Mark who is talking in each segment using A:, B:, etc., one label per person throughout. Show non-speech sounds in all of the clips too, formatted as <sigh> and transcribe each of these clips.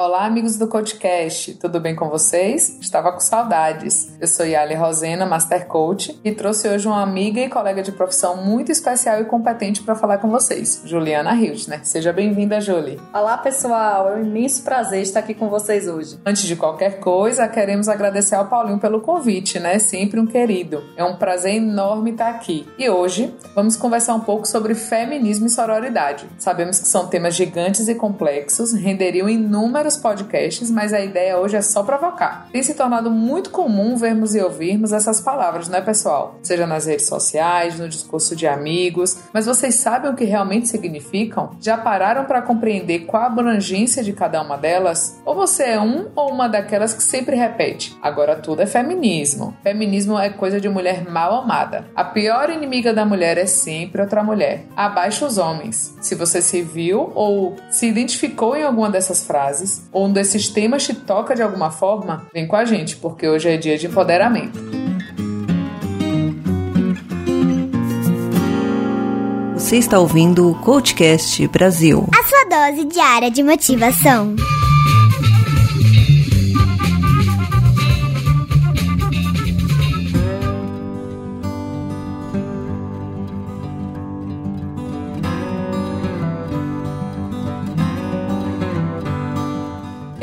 A: Olá, amigos do Coachcast, tudo bem com vocês? Estava com saudades. Eu sou Yali Rosena, Master Coach, e trouxe hoje uma amiga e colega de profissão muito especial e competente para falar com vocês, Juliana Hildner. Seja bem-vinda, Julie.
B: Olá, pessoal. É um imenso prazer estar aqui com vocês hoje.
A: Antes de qualquer coisa, queremos agradecer ao Paulinho pelo convite, né? Sempre um querido. É um prazer enorme estar aqui. E hoje vamos conversar um pouco sobre feminismo e sororidade. Sabemos que são temas gigantes e complexos, renderiam inúmeros vários podcasts, mas a ideia hoje é só provocar. Tem se tornado muito comum vermos e ouvirmos essas palavras, não é, pessoal? Seja nas redes sociais, no discurso de amigos, mas vocês sabem o que realmente significam? Já pararam para compreender qual a abrangência de cada uma delas? Ou você é um ou uma daquelas que sempre repete: agora tudo é feminismo. Feminismo é coisa de mulher mal amada. A pior inimiga da mulher é sempre outra mulher. Abaixo os homens. Se você se viu ou se identificou em alguma dessas frases, ou um desses temas te toca de alguma forma, vem com a gente, porque hoje é dia de empoderamento.
C: Você está ouvindo o Coachcast Brasil.
D: A sua dose diária de motivação.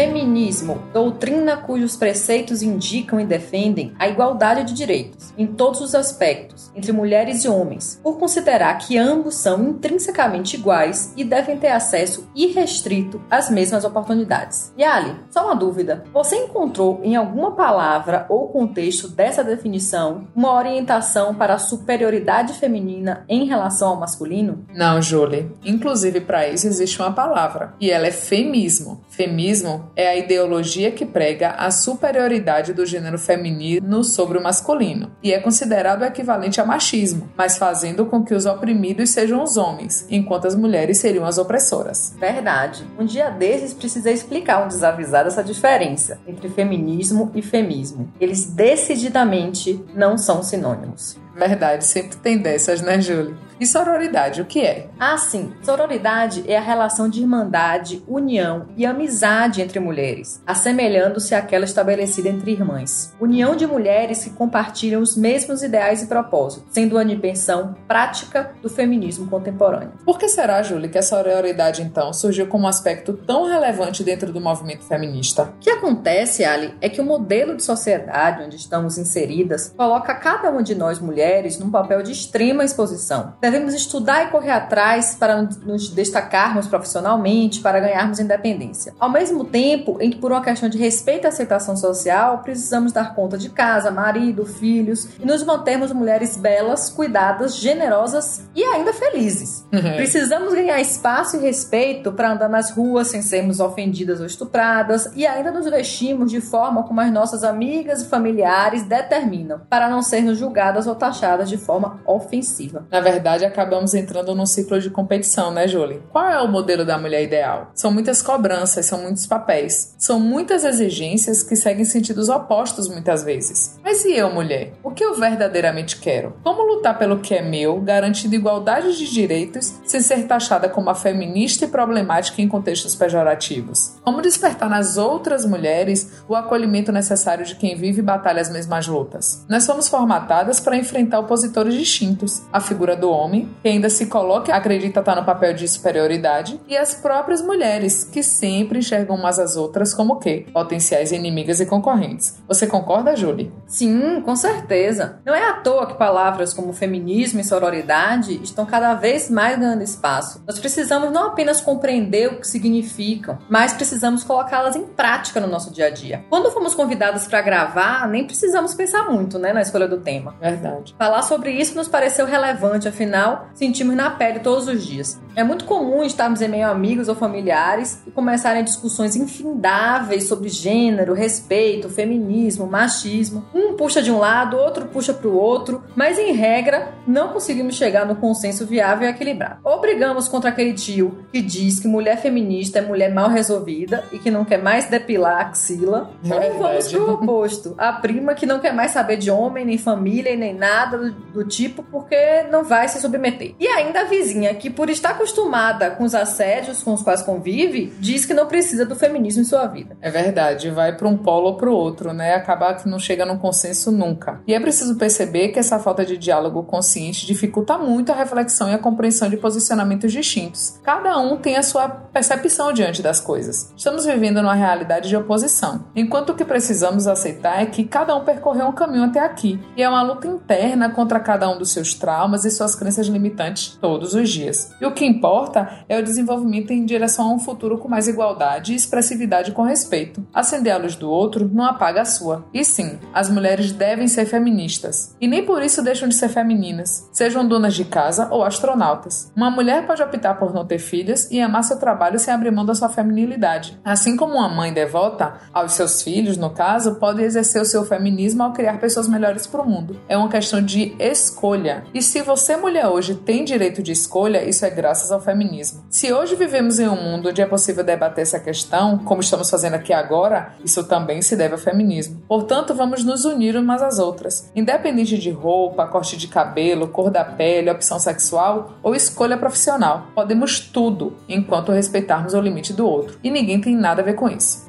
B: Feminismo, doutrina cujos preceitos indicam e defendem a igualdade de direitos, em todos os aspectos, entre mulheres e homens, por considerar que ambos são intrinsecamente iguais e devem ter acesso irrestrito às mesmas oportunidades. Yali, só uma dúvida: você encontrou em alguma palavra ou contexto dessa definição uma orientação para a superioridade feminina em relação ao masculino?
A: Não, Julie. Inclusive, para isso existe uma palavra, e ela é femismo. Femismo é a ideologia que prega a superioridade do gênero feminino sobre o masculino e é considerado equivalente a machismo, mas fazendo com que os oprimidos sejam os homens, enquanto as mulheres seriam as opressoras.
B: Verdade. Um dia desses precisei explicar um desavisado essa diferença entre feminismo e femismo. Eles decididamente não são sinônimos.
A: Verdade, sempre tem dessas, né, Julie? E sororidade, o que é?
B: Ah, sim. Sororidade é a relação de irmandade, união e amizade entre mulheres, assemelhando-se àquela estabelecida entre irmãs. União de mulheres que compartilham os mesmos ideais e propósitos, sendo uma dimensão prática do feminismo contemporâneo.
A: Por que será, Júlia, que a sororidade, então, surgiu como um aspecto tão relevante dentro do movimento feminista?
B: O que acontece, Ali, é que o modelo de sociedade onde estamos inseridas coloca cada uma de nós mulheres num papel de extrema exposição Devemos estudar e correr atrás para nos destacarmos profissionalmente, para ganharmos independência. Ao mesmo tempo em que, por uma questão de respeito e aceitação social, precisamos dar conta de casa, marido, filhos e nos mantermos mulheres belas, cuidadas, generosas e ainda felizes. Uhum. Precisamos ganhar espaço e respeito para andar nas ruas sem sermos ofendidas ou estupradas e ainda nos vestimos de forma como as nossas amigas e familiares determinam, para não sermos julgadas ou taxadas de forma ofensiva.
A: Na verdade, acabamos entrando num ciclo de competição, né, Julie? Qual é o modelo da mulher ideal? São muitas cobranças, são muitos papéis, são muitas exigências que seguem sentidos opostos muitas vezes. Mas e eu, mulher? O que eu verdadeiramente quero? Como lutar pelo que é meu, garantindo igualdade de direitos, sem ser taxada como a feminista e problemática em contextos pejorativos? Como despertar nas outras mulheres o acolhimento necessário de quem vive e batalha as mesmas lutas? Nós somos formatadas para enfrentar opositores distintos, a figura do homem que ainda se coloca e acredita estar no papel de superioridade, e as próprias mulheres, que sempre enxergam umas às outras como o quê? Potenciais inimigas e concorrentes. Você concorda, Julie?
B: Sim, com certeza. Não é à toa que palavras como feminismo e sororidade estão cada vez mais ganhando espaço. Nós precisamos não apenas compreender o que significam, mas precisamos colocá-las em prática no nosso dia a dia. Quando fomos convidadas para gravar, nem precisamos pensar muito, né, na escolha do tema.
A: Verdade.
B: Falar sobre isso nos pareceu relevante, afinal sentimos na pele todos os dias. É muito comum estarmos em meio a amigos ou familiares e começarem discussões infindáveis sobre gênero, respeito, feminismo, machismo. Um puxa de um lado, outro puxa para o outro, mas em regra não conseguimos chegar no consenso viável e equilibrado. Ou brigamos contra aquele tio que diz que mulher feminista é mulher mal resolvida e que não quer mais depilar a axila, é ou vamos pro oposto, a prima que não quer mais saber de homem, nem família, nem nada do, do tipo porque não vai se submeter. E ainda a vizinha, que por estar acostumada com os assédios com os quais convive, diz que não precisa do feminismo em sua vida.
A: É verdade, vai para um polo ou para o outro, né? Acabar que não chega num consenso nunca. E é preciso perceber que essa falta de diálogo consciente dificulta muito a reflexão e a compreensão de posicionamentos distintos. Cada um tem a sua percepção diante das coisas. Estamos vivendo numa realidade de oposição, enquanto o que precisamos aceitar é que cada um percorreu um caminho até aqui, e é uma luta interna contra cada um dos seus traumas e suas crenças limitantes todos os dias. E o que importa é o desenvolvimento em direção a um futuro com mais igualdade e expressividade com respeito. Acender a luz do outro não apaga a sua. E sim, as mulheres devem ser feministas. E nem por isso deixam de ser femininas, sejam donas de casa ou astronautas. Uma mulher pode optar por não ter filhos e amar seu trabalho sem abrir mão da sua feminilidade. Assim como uma mãe devota aos seus filhos, no caso, pode exercer o seu feminismo ao criar pessoas melhores para o mundo. É uma questão de escolha. E se você, mulher, hoje tem direito de escolha, isso é graças ao feminismo. Se hoje vivemos em um mundo onde é possível debater essa questão, como estamos fazendo aqui agora, isso também se deve ao feminismo. Portanto, vamos nos unir umas às outras. Independente de roupa, corte de cabelo, cor da pele, opção sexual ou escolha profissional, podemos tudo enquanto respeitarmos o limite do outro. E ninguém tem nada a ver com isso.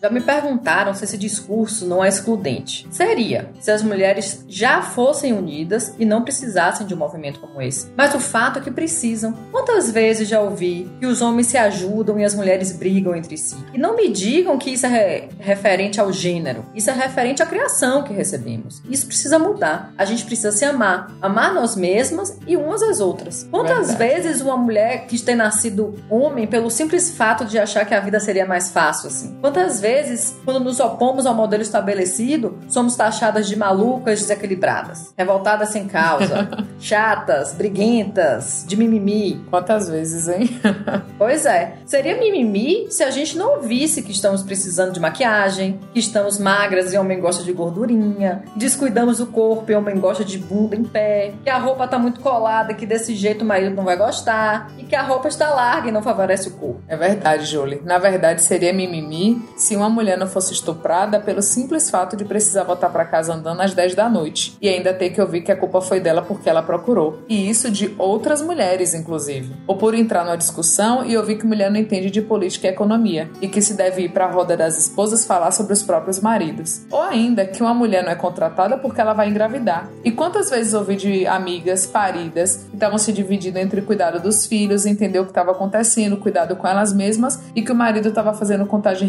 B: Já me perguntaram se esse discurso não é excludente. Seria, se as mulheres já fossem unidas e não precisassem de um movimento como esse. Mas o fato é que precisam. Quantas vezes já ouvi que os homens se ajudam e as mulheres brigam entre si? E não me digam que isso é referente ao gênero. Isso é referente à criação que recebemos. Isso precisa mudar. A gente precisa se amar. Amar nós mesmas e umas às outras. Quantas Verdade. vezes uma mulher que tem nascido homem pelo simples fato de achar que a vida seria mais fácil assim? Quantas vezes quando nos opomos ao modelo estabelecido, somos taxadas de malucas desequilibradas, revoltadas sem causa, <laughs> chatas, briguentas, de mimimi.
A: Quantas vezes, hein? <laughs>
B: pois é. Seria mimimi se a gente não visse que estamos precisando de maquiagem, que estamos magras e homem gosta de gordurinha, descuidamos do corpo e homem gosta de bunda em pé, que a roupa tá muito colada, que desse jeito o marido não vai gostar, e que a roupa está larga e não favorece o corpo.
A: É verdade, Julie. Na verdade, seria mimimi se uma mulher não fosse estuprada pelo simples fato de precisar voltar para casa andando às 10 da noite e ainda ter que ouvir que a culpa foi dela porque ela procurou. E isso de outras mulheres, inclusive. Ou por entrar numa discussão e ouvir que mulher não entende de política e economia e que se deve ir para a roda das esposas falar sobre os próprios maridos. Ou ainda que uma mulher não é contratada porque ela vai engravidar. E quantas vezes ouvi de amigas paridas que estavam se dividindo entre cuidado dos filhos, entender o que estava acontecendo, cuidado com elas mesmas e que o marido estava fazendo contagem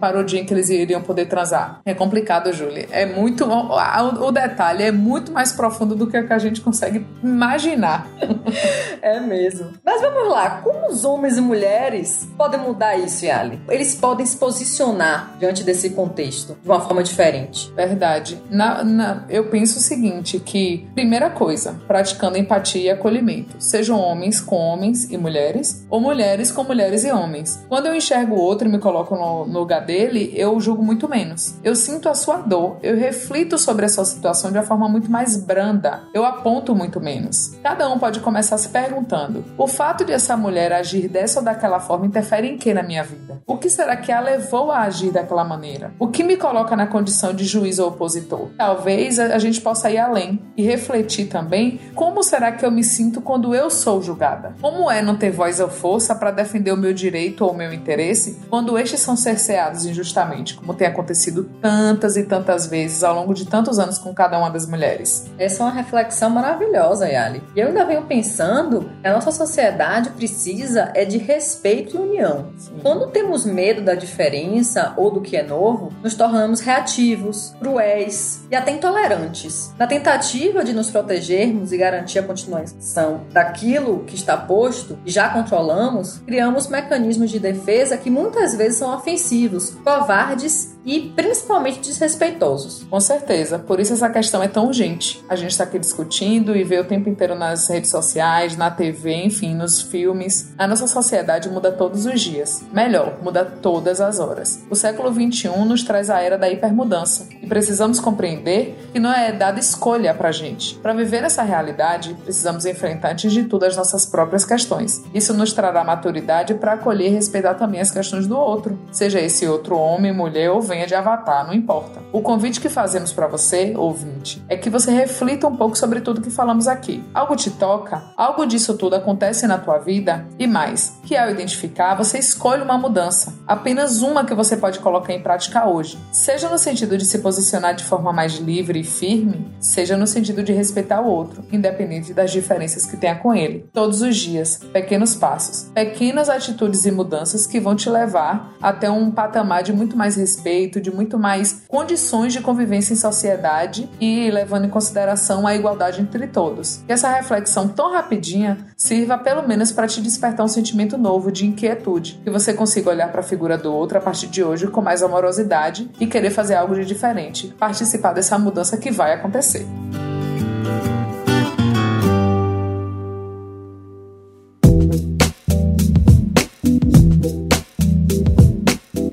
A: para o dia em que eles iriam poder transar. É complicado, Julie. É muito. O detalhe é muito mais profundo do que a gente consegue imaginar. <laughs>
B: é mesmo. Mas vamos lá. Como os homens e mulheres podem mudar isso, Yali? Eles podem se posicionar diante desse contexto de uma forma diferente.
A: Verdade. Na, na, eu penso o seguinte: que, primeira coisa, praticando empatia e acolhimento. Sejam homens com homens e mulheres, ou mulheres com mulheres e homens. Quando eu enxergo o outro e me coloco no no, lugar dele, eu julgo muito menos. Eu sinto a sua dor, eu reflito sobre a sua situação de uma forma muito mais branda, eu aponto muito menos. Cada um pode começar se perguntando: o fato de essa mulher agir dessa ou daquela forma interfere em que na minha vida? O que será que a levou a agir daquela maneira? O que me coloca na condição de juiz ou opositor? Talvez a gente possa ir além e refletir também como será que eu me sinto quando eu sou julgada? Como é não ter voz ou força para defender o meu direito ou o meu interesse quando estes são cerceados injustamente, como tem acontecido tantas e tantas vezes ao longo de tantos anos com cada uma das mulheres.
B: Essa é uma reflexão maravilhosa, Yali. E eu ainda venho pensando que a nossa sociedade precisa é de respeito e união. Sim. Quando temos medo da diferença ou do que é novo, nos tornamos reativos, cruéis e até intolerantes. Na tentativa de nos protegermos e garantir a continuação daquilo que está posto e já controlamos, criamos mecanismos de defesa que muitas vezes são ofensivos. Covardes e principalmente desrespeitosos.
A: Com certeza, por isso essa questão é tão urgente. A gente está aqui discutindo e vê o tempo inteiro nas redes sociais, na TV, enfim, nos filmes. A nossa sociedade muda todos os dias. Melhor, muda todas as horas. O século XXI nos traz a era da hipermudança e precisamos compreender que não é dada escolha para gente. Para viver essa realidade, precisamos enfrentar antes de tudo as nossas próprias questões. Isso nos trará maturidade para acolher e respeitar também as questões do outro, seja esse outro homem, mulher ou venha de Avatar, não importa. O convite que fazemos para você, ouvinte, é que você reflita um pouco sobre tudo que falamos aqui. Algo te toca? Algo disso tudo acontece na tua vida? E mais, que ao identificar, você escolhe uma mudança, apenas uma que você pode colocar em prática hoje. Seja no sentido de se posicionar de forma mais livre e firme, seja no sentido de respeitar o outro, independente das diferenças que tenha com ele. Todos os dias, pequenos passos, pequenas atitudes e mudanças que vão te levar até um patamar de muito mais respeito, de muito mais condições de convivência em sociedade e levando em consideração a igualdade entre todos. Que essa reflexão tão rapidinha sirva pelo menos para te despertar um sentimento novo de inquietude, que você consiga olhar para a figura do outro a partir de hoje com mais amorosidade e querer fazer algo de diferente, participar dessa mudança que vai acontecer.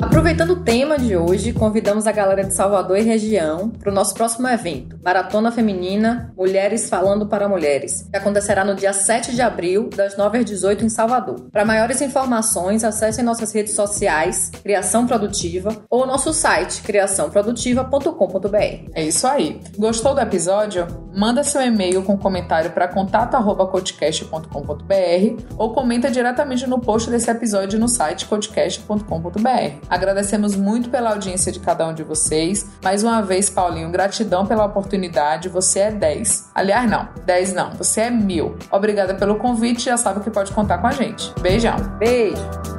B: Aproveitando o tema de hoje, convidamos a galera de Salvador e região para o nosso próximo evento, Maratona Feminina Mulheres Falando para Mulheres, que acontecerá no dia 7 de abril, das 9 às 18 em Salvador. Para maiores informações, acesse nossas redes sociais, Criação Produtiva, ou nosso site, criaçãoprodutiva.com.br.
A: É isso aí. Gostou do episódio? Manda seu e-mail com comentário para contato@podcast.com.br ou comenta diretamente no post desse episódio no site podcast.com.br. Agradecemos muito pela audiência de cada um de vocês. Mais uma vez, Paulinho, gratidão pela oportunidade. Você é 10. Aliás, não, 10 não, você é mil. Obrigada pelo convite, já sabe que pode contar com a gente. Beijão.
B: Beijo!